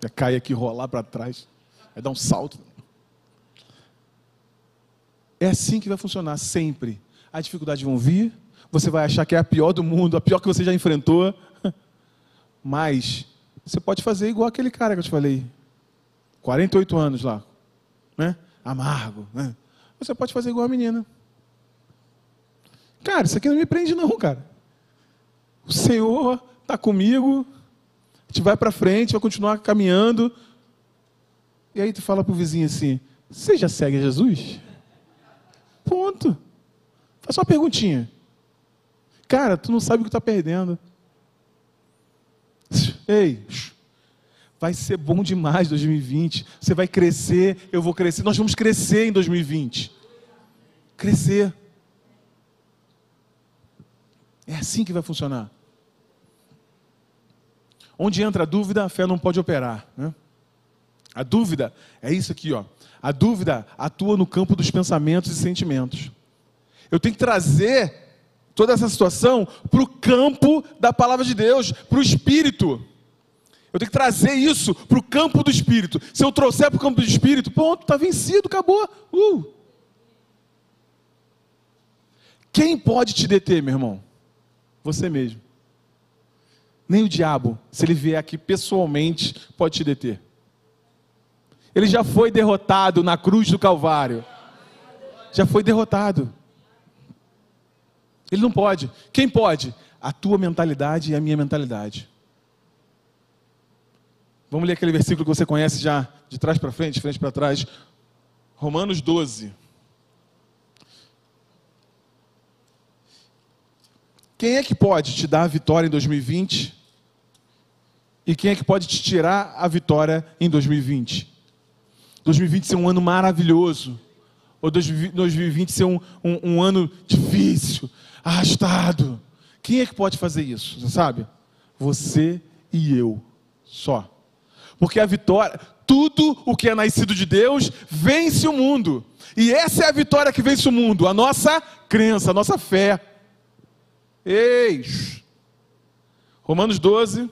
Cair aqui, rolar para trás. Vai dar um salto. É assim que vai funcionar sempre. As dificuldades vão vir, você vai achar que é a pior do mundo, a pior que você já enfrentou. (laughs) Mas você pode fazer igual aquele cara que eu te falei. 48 anos lá, né? Amargo, né? Você pode fazer igual a menina. Cara, isso aqui não me prende não, cara. O Senhor está comigo, gente vai para frente, vai continuar caminhando. E aí tu fala para o vizinho assim, você já segue Jesus? Ponto. Faz uma perguntinha. Cara, tu não sabe o que está perdendo. (laughs) Ei, (laughs) vai ser bom demais 2020. Você vai crescer, eu vou crescer. Nós vamos crescer em 2020. Crescer. É assim que vai funcionar. Onde entra a dúvida, a fé não pode operar. Né? A dúvida é isso aqui, ó. A dúvida atua no campo dos pensamentos e sentimentos. Eu tenho que trazer toda essa situação para o campo da palavra de Deus, para o espírito. Eu tenho que trazer isso para o campo do espírito. Se eu trouxer para o campo do espírito, ponto, está vencido, acabou. Uh. Quem pode te deter, meu irmão? Você mesmo. Nem o diabo, se ele vier aqui pessoalmente, pode te deter. Ele já foi derrotado na cruz do Calvário. Já foi derrotado. Ele não pode. Quem pode? A tua mentalidade e a minha mentalidade. Vamos ler aquele versículo que você conhece já, de trás para frente, de frente para trás. Romanos 12. Quem é que pode te dar a vitória em 2020? E quem é que pode te tirar a vitória em 2020? 2020 ser um ano maravilhoso. Ou 2020 ser um, um, um ano difícil, arrastado. Quem é que pode fazer isso? Você sabe? Você e eu. Só. Porque a vitória, tudo o que é nascido de Deus, vence o mundo. E essa é a vitória que vence o mundo, a nossa crença, a nossa fé. Eis. Romanos 12,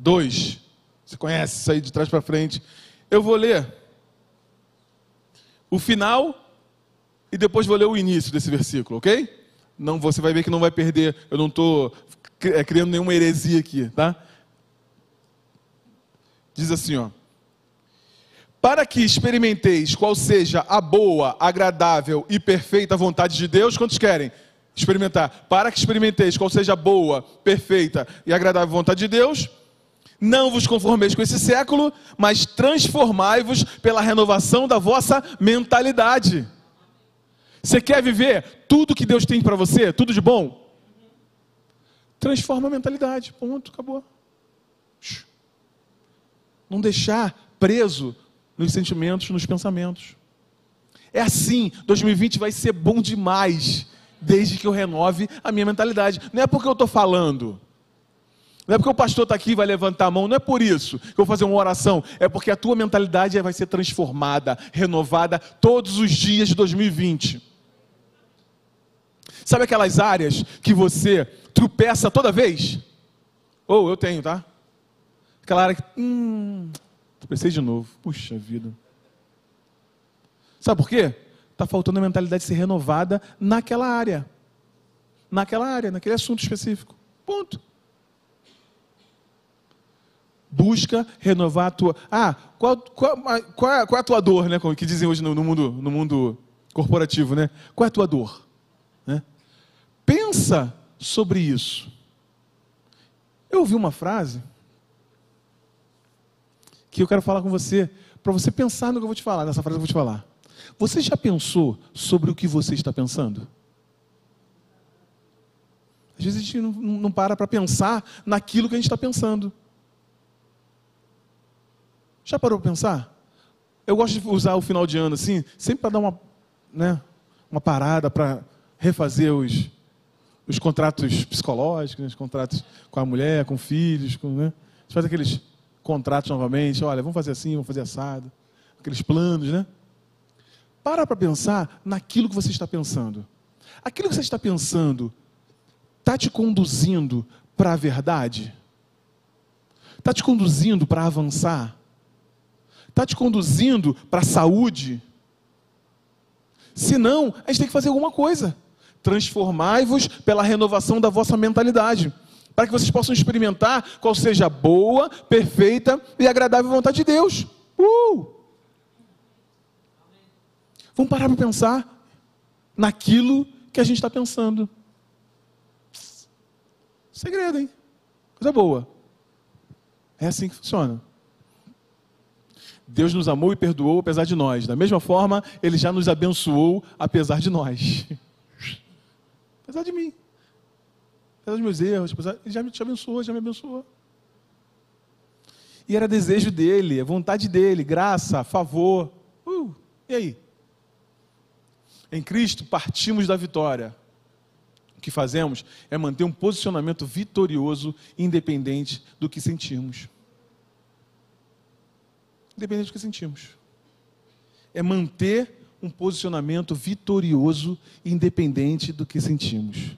2. Você conhece isso aí de trás para frente. Eu vou ler o final e depois vou ler o início desse versículo, ok? Não, você vai ver que não vai perder. Eu não estou é, criando nenhuma heresia aqui, tá? Diz assim, ó. Para que experimenteis qual seja a boa, agradável e perfeita vontade de Deus, quantos querem? Experimentar. Para que experimenteis qual seja a boa, perfeita e agradável vontade de Deus, não vos conformeis com esse século, mas transformai-vos pela renovação da vossa mentalidade. Você quer viver tudo que Deus tem para você, tudo de bom? Transforma a mentalidade. Ponto, acabou. Não deixar preso nos sentimentos, nos pensamentos. É assim, 2020 vai ser bom demais desde que eu renove a minha mentalidade. Não é porque eu estou falando. Não é porque o pastor está aqui e vai levantar a mão, não é por isso que eu vou fazer uma oração, é porque a tua mentalidade vai ser transformada, renovada todos os dias de 2020. Sabe aquelas áreas que você tropeça toda vez? Ou oh, eu tenho, tá? Aquela área que. Hum, tropecei de novo. Puxa vida. Sabe por quê? Está faltando a mentalidade ser renovada naquela área. Naquela área, naquele assunto específico. Ponto. Busca renovar a tua. Ah, qual, qual, qual, qual é a tua dor, né? Que dizem hoje no, no, mundo, no mundo corporativo, né? Qual é a tua dor? Né? Pensa sobre isso. Eu ouvi uma frase que eu quero falar com você, para você pensar no que eu vou te falar, nessa frase que eu vou te falar. Você já pensou sobre o que você está pensando? Às vezes a gente não, não para para pensar naquilo que a gente está pensando. Já parou para pensar? Eu gosto de usar o final de ano assim, sempre para dar uma, né, uma parada, para refazer os, os contratos psicológicos, né, os contratos com a mulher, com filhos, com, né? A gente faz aqueles contratos novamente, olha, vamos fazer assim, vamos fazer assado, aqueles planos, né? Para para pensar naquilo que você está pensando. Aquilo que você está pensando está te conduzindo para a verdade? Está te conduzindo para avançar? Está te conduzindo para a saúde? Se não, a gente tem que fazer alguma coisa. Transformai-vos pela renovação da vossa mentalidade para que vocês possam experimentar qual seja a boa, perfeita e agradável vontade de Deus. Uh! Vamos parar para pensar naquilo que a gente está pensando. Segredo, hein? Coisa boa. É assim que funciona. Deus nos amou e perdoou apesar de nós. Da mesma forma, Ele já nos abençoou apesar de nós. (laughs) apesar de mim apesar dos meus erros, apesar, ele já me te abençoou, já me abençoou. E era desejo dele, vontade dele, graça, favor. Uh, e aí? Em Cristo partimos da vitória. O que fazemos é manter um posicionamento vitorioso, independente do que sentimos. Independente do que sentimos. É manter um posicionamento vitorioso, independente do que sentimos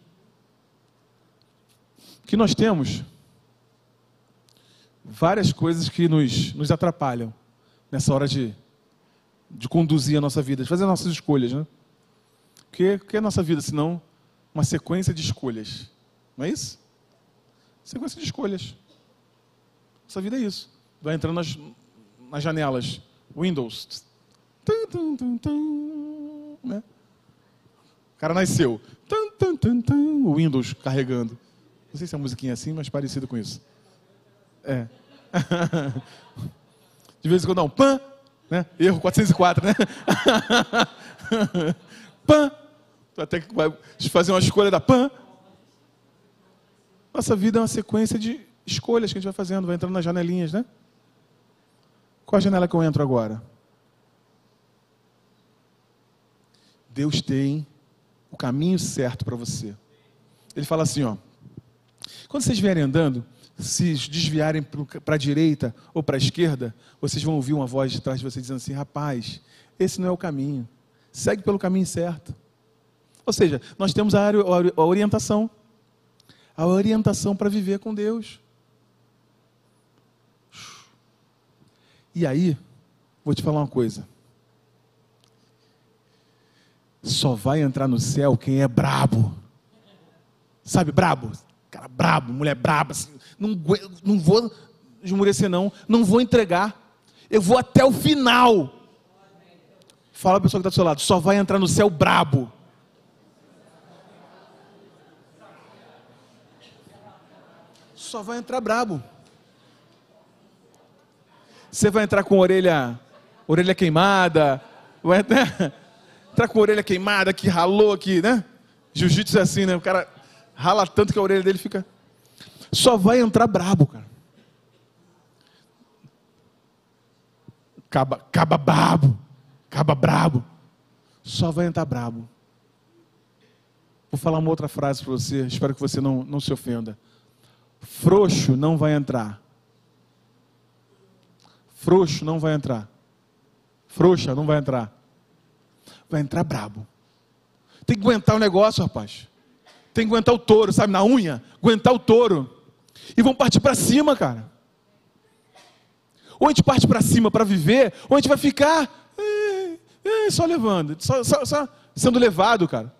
que nós temos várias coisas que nos, nos atrapalham nessa hora de, de conduzir a nossa vida, de fazer as nossas escolhas. Né? O que, o que é a nossa vida, senão uma sequência de escolhas? Não é isso? Sequência de escolhas. Nossa vida é isso. Vai entrando nas, nas janelas. Windows. Tum, tum, tum, tum, né? O cara nasceu. Tum, tum, tum, tum, Windows carregando. Não sei se a musiquinha é assim, mas parecido com isso. É. (laughs) De vez em quando um pan, né? Erro 404, né? (laughs) Até que vai fazer uma escolha da pan. Nossa vida é uma sequência de escolhas que a gente vai fazendo, vai entrando nas janelinhas, né? Qual a janela que eu entro agora? Deus tem o caminho certo para você. Ele fala assim, ó. Quando vocês vierem andando, se desviarem para a direita ou para a esquerda, vocês vão ouvir uma voz de trás de vocês dizendo assim: rapaz, esse não é o caminho. Segue pelo caminho certo. Ou seja, nós temos a, orientação. A orientação para viver com Deus. E aí, vou te falar uma coisa. Só vai entrar no céu quem é brabo. Sabe, brabo? Cara brabo, mulher braba, assim, não, não vou esmurecer não, não vou entregar. Eu vou até o final. Fala a pessoa que está do seu lado, só vai entrar no céu brabo. Só vai entrar brabo. Você vai entrar com orelha, orelha queimada, vai entrar, (laughs) entrar com orelha queimada, que ralou aqui, né? Jiu-jitsu é assim, né? O cara rala tanto que a orelha dele fica. Só vai entrar brabo, cara. Caba, caba brabo. Caba brabo. Só vai entrar brabo. Vou falar uma outra frase para você, espero que você não, não se ofenda. Frouxo não vai entrar. Frouxo não vai entrar. Frouxa não vai entrar. Vai entrar brabo. Tem que aguentar o negócio, rapaz. Tem que aguentar o touro, sabe, na unha, aguentar o touro. E vão partir para cima, cara. Ou a gente parte para cima para viver, ou a gente vai ficar é, é, só levando, só, só, só, sendo levado, cara.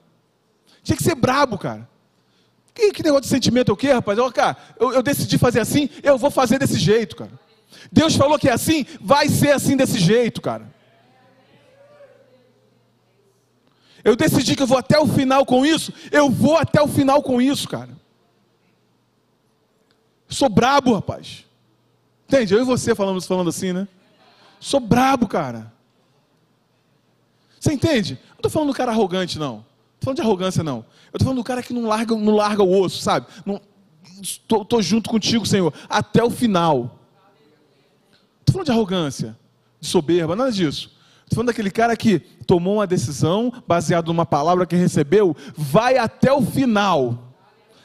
Tinha que ser brabo, cara. Que, que negócio de sentimento é o quê, rapaz? Eu, cara, eu, eu decidi fazer assim, eu vou fazer desse jeito, cara. Deus falou que é assim, vai ser assim desse jeito, cara. Eu decidi que eu vou até o final com isso, eu vou até o final com isso, cara. Sou brabo, rapaz. Entende? Eu e você falando, falando assim, né? Sou brabo, cara. Você entende? Não estou falando do cara arrogante, não. Não estou falando de arrogância, não. Eu estou falando do cara que não larga, não larga o osso, sabe? Estou junto contigo, Senhor, até o final. Estou falando de arrogância, de soberba, nada disso. Estou falando daquele cara que tomou uma decisão baseada numa palavra que recebeu, vai até o final.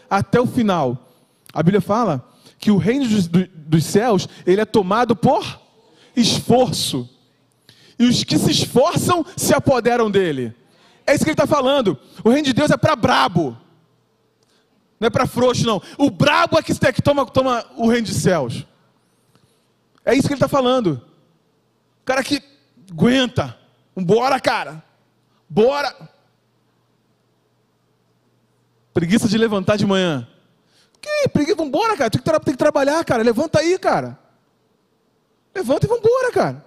Até o final. A Bíblia fala que o reino dos, dos céus, ele é tomado por esforço. E os que se esforçam se apoderam dele. É isso que ele está falando. O reino de Deus é para brabo. Não é para frouxo, não. O brabo é que, toma, toma o reino de céus. É isso que ele está falando. O cara que aguenta. Bora, cara. Bora. Preguiça de levantar de manhã. Que preguiça, vambora, cara. Tem que, tem que trabalhar, cara. Levanta aí, cara. Levanta e vambora, cara.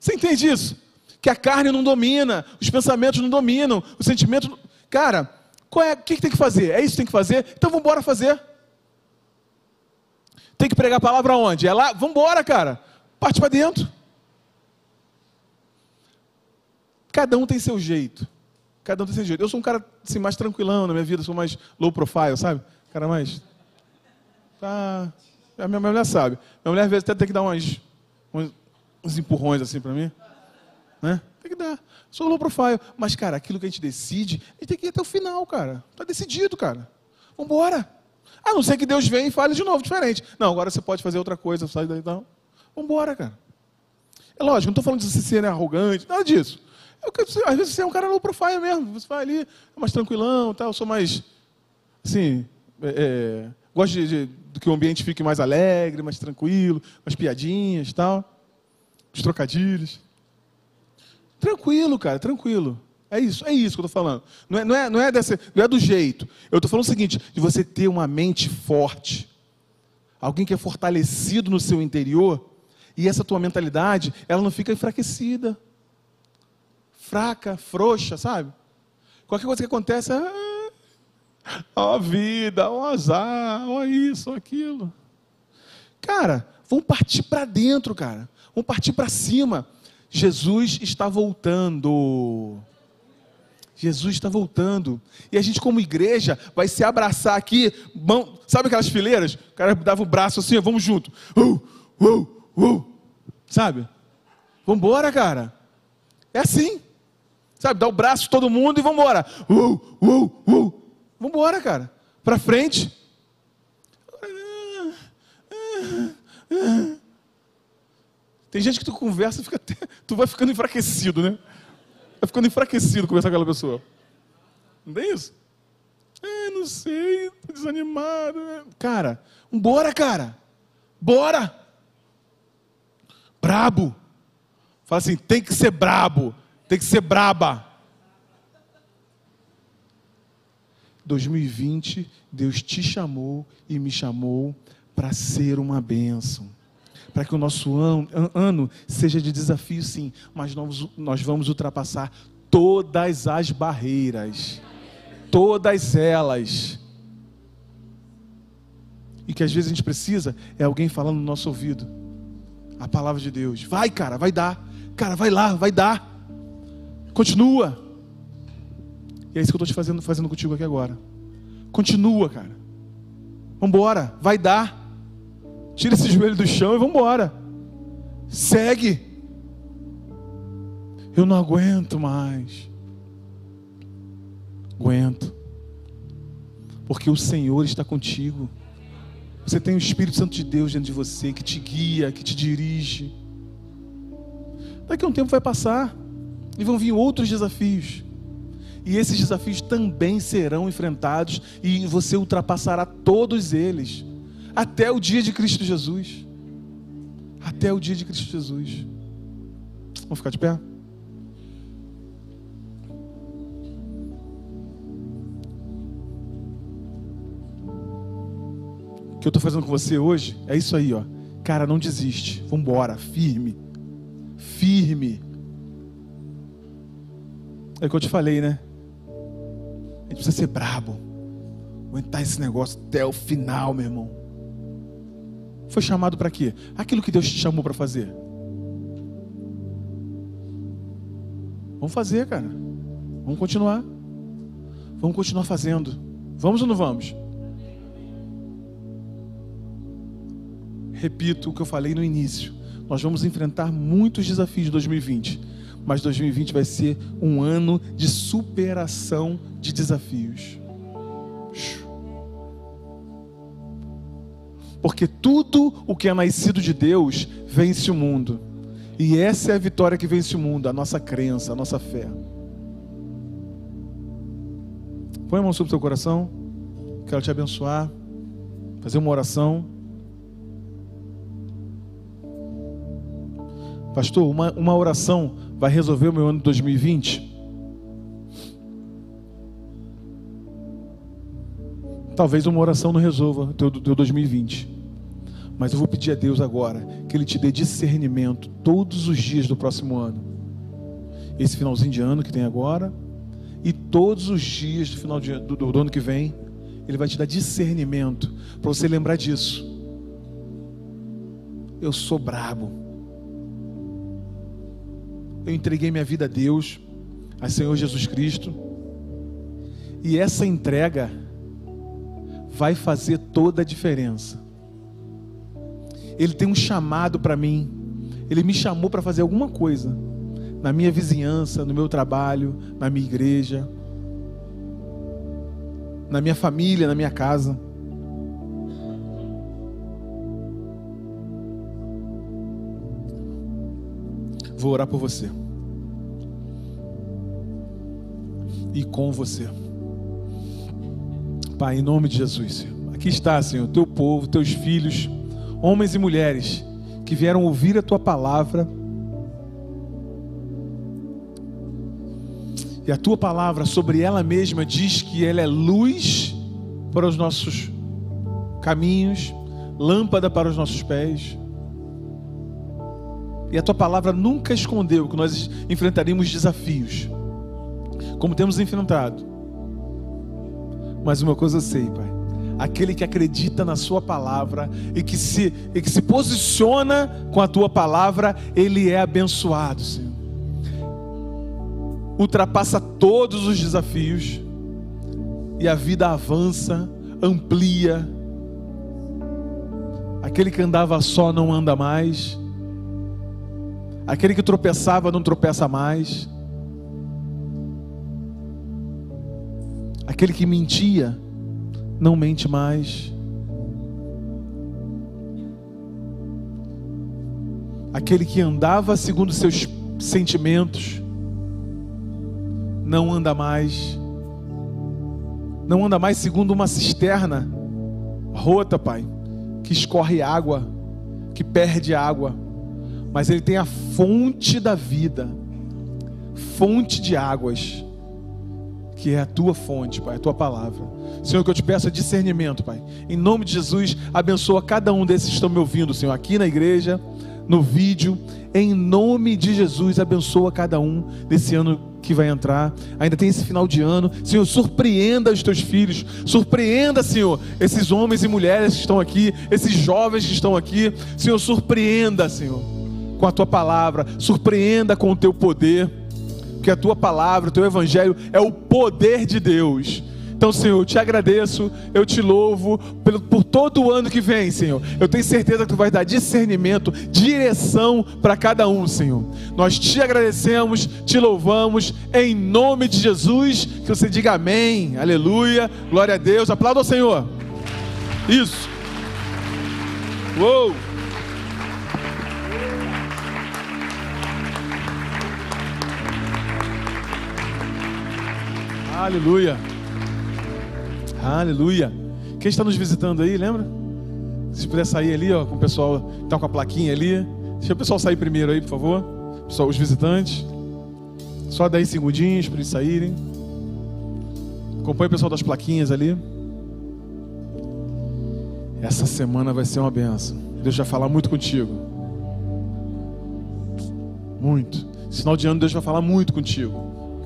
Você entende isso? Que a carne não domina, os pensamentos não dominam, os sentimentos. Cara, qual é, o que, que tem que fazer? É isso que tem que fazer? Então vamos embora fazer. Tem que pregar a palavra onde? É lá? Vamos embora, cara. Parte para dentro. Cada um tem seu jeito. Cada um tem seu jeito. Eu sou um cara assim, mais tranquilão na minha vida, sou mais low profile, sabe? Cara mais. Tá. A minha mulher sabe. Minha mulher às vezes até tem que dar umas, uns, uns empurrões assim para mim. Né? Tem que dar. Sou low profile. Mas, cara, aquilo que a gente decide, a gente tem que ir até o final, cara. Tá decidido, cara. Vambora. A não ser que Deus venha e fale de novo, diferente. Não, agora você pode fazer outra coisa, sai daí então. Vambora, cara. É lógico, não estou falando de você ser arrogante, nada disso. Eu, às vezes você é um cara low profile mesmo. Você vai ali, é mais tranquilão, tal, eu sou mais. Assim. É, é, gosto de, de, de, que o ambiente fique mais alegre, mais tranquilo, mais piadinhas tal. Os trocadilhos. Tranquilo, cara, tranquilo. É isso, é isso que eu estou falando. Não é, não, é, não, é desse, não é do jeito. Eu estou falando o seguinte: de você ter uma mente forte, alguém que é fortalecido no seu interior, e essa tua mentalidade, ela não fica enfraquecida, fraca, frouxa, sabe? Qualquer coisa que acontece, ah, ó a vida, ó azar, ó isso, ó aquilo. Cara, vamos partir para dentro, cara. Vamos partir para cima. Jesus está voltando. Jesus está voltando. E a gente, como igreja, vai se abraçar aqui. Mão, sabe aquelas fileiras? O cara dava o braço assim, vamos junto. Uh, uh, uh. Sabe? Vamos embora, cara. É assim. Sabe? Dá o braço todo mundo e vamos embora. Uh, uh, uh. Vamos embora, cara. Para frente. Tem gente que tu conversa e fica até, tu vai ficando enfraquecido, né? Vai ficando enfraquecido conversar com aquela pessoa. Não tem isso? É, não sei, tô desanimado. Né? Cara, bora, cara. Bora. Brabo. Fala assim, tem que ser brabo. Tem que ser braba. 2020, Deus te chamou e me chamou para ser uma bênção para que o nosso ano, ano seja de desafio, sim, mas nós, nós vamos ultrapassar todas as barreiras, todas elas. E que às vezes a gente precisa é alguém falando no nosso ouvido a palavra de Deus. Vai, cara, vai dar. Cara, vai lá, vai dar. Continua. E é isso que eu estou te fazendo, fazendo contigo aqui agora. Continua, cara. Vambora, vai dar. Tira esse joelho do chão e vamos embora. Segue. Eu não aguento mais. Aguento. Porque o Senhor está contigo. Você tem o Espírito Santo de Deus dentro de você que te guia, que te dirige. Daqui a um tempo vai passar e vão vir outros desafios. E esses desafios também serão enfrentados e você ultrapassará todos eles até o dia de Cristo Jesus. Até o dia de Cristo Jesus. Vamos ficar de pé? que eu estou fazendo com você hoje é isso aí, ó. Cara, não desiste. Vambora, firme. Firme. É o que eu te falei, né? A gente precisa ser brabo. Aguentar esse negócio até o final, meu irmão. Foi chamado para quê? Aquilo que Deus te chamou para fazer. Vamos fazer, cara. Vamos continuar. Vamos continuar fazendo. Vamos ou não vamos? Repito o que eu falei no início. Nós vamos enfrentar muitos desafios de 2020, mas 2020 vai ser um ano de superação de desafios. Porque tudo o que é nascido de Deus vence o mundo. E essa é a vitória que vence o mundo, a nossa crença, a nossa fé. Põe a mão sobre o seu coração. Quero te abençoar. Fazer uma oração. Pastor, uma, uma oração vai resolver o meu ano de 2020? Talvez uma oração não resolva o teu, teu 2020. Mas eu vou pedir a Deus agora que Ele te dê discernimento todos os dias do próximo ano. Esse finalzinho de ano que tem agora, e todos os dias do final de, do, do ano que vem, Ele vai te dar discernimento para você lembrar disso. Eu sou brabo. Eu entreguei minha vida a Deus, a Senhor Jesus Cristo. E essa entrega vai fazer toda a diferença. Ele tem um chamado para mim. Ele me chamou para fazer alguma coisa na minha vizinhança, no meu trabalho, na minha igreja, na minha família, na minha casa. Vou orar por você. E com você. Pai, em nome de Jesus, Aqui está, Senhor, teu povo, teus filhos homens e mulheres que vieram ouvir a tua palavra. E a tua palavra sobre ela mesma diz que ela é luz para os nossos caminhos, lâmpada para os nossos pés. E a tua palavra nunca escondeu que nós enfrentaríamos desafios, como temos enfrentado. Mas uma coisa eu sei, Pai aquele que acredita na Sua palavra e que se, e que se posiciona com a Tua palavra, ele é abençoado, Senhor. Ultrapassa todos os desafios e a vida avança, amplia. Aquele que andava só não anda mais. Aquele que tropeçava não tropeça mais. Aquele que mentia não mente mais. Aquele que andava segundo seus sentimentos, não anda mais. Não anda mais segundo uma cisterna rota, Pai, que escorre água, que perde água, mas ele tem a fonte da vida, fonte de águas que é a tua fonte, Pai, a tua palavra. Senhor, que eu te peço discernimento, Pai. Em nome de Jesus, abençoa cada um desses que estão me ouvindo, Senhor, aqui na igreja, no vídeo. Em nome de Jesus, abençoa cada um desse ano que vai entrar. Ainda tem esse final de ano. Senhor, surpreenda os teus filhos. Surpreenda, Senhor, esses homens e mulheres que estão aqui, esses jovens que estão aqui. Senhor, surpreenda, Senhor, com a tua palavra. Surpreenda com o teu poder porque a tua palavra, o teu evangelho é o poder de Deus. Então, Senhor, eu te agradeço, eu te louvo por, por todo o ano que vem, Senhor. Eu tenho certeza que tu vai dar discernimento, direção para cada um, Senhor. Nós te agradecemos, te louvamos, em nome de Jesus. Que você diga amém, aleluia, glória a Deus. Aplauda ao Senhor. Isso. Uou! Aleluia. Aleluia. Quem está nos visitando aí, lembra? Se puder sair ali, ó, com o pessoal que está com a plaquinha ali. Deixa o pessoal sair primeiro aí, por favor. Pessoal, os visitantes. Só 10 segundinhos para eles saírem. Acompanhe o pessoal das plaquinhas ali. Essa semana vai ser uma benção. Deus vai falar muito contigo. Muito. Final de ano, Deus vai falar muito contigo.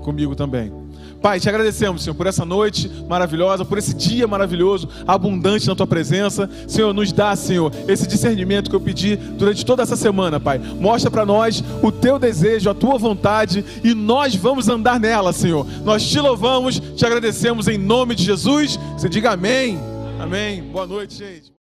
Comigo também. Pai, te agradecemos, Senhor, por essa noite maravilhosa, por esse dia maravilhoso, abundante na tua presença. Senhor, nos dá, Senhor, esse discernimento que eu pedi durante toda essa semana, Pai. Mostra para nós o teu desejo, a tua vontade e nós vamos andar nela, Senhor. Nós te louvamos, te agradecemos em nome de Jesus. Você diga amém. Amém. Boa noite, gente.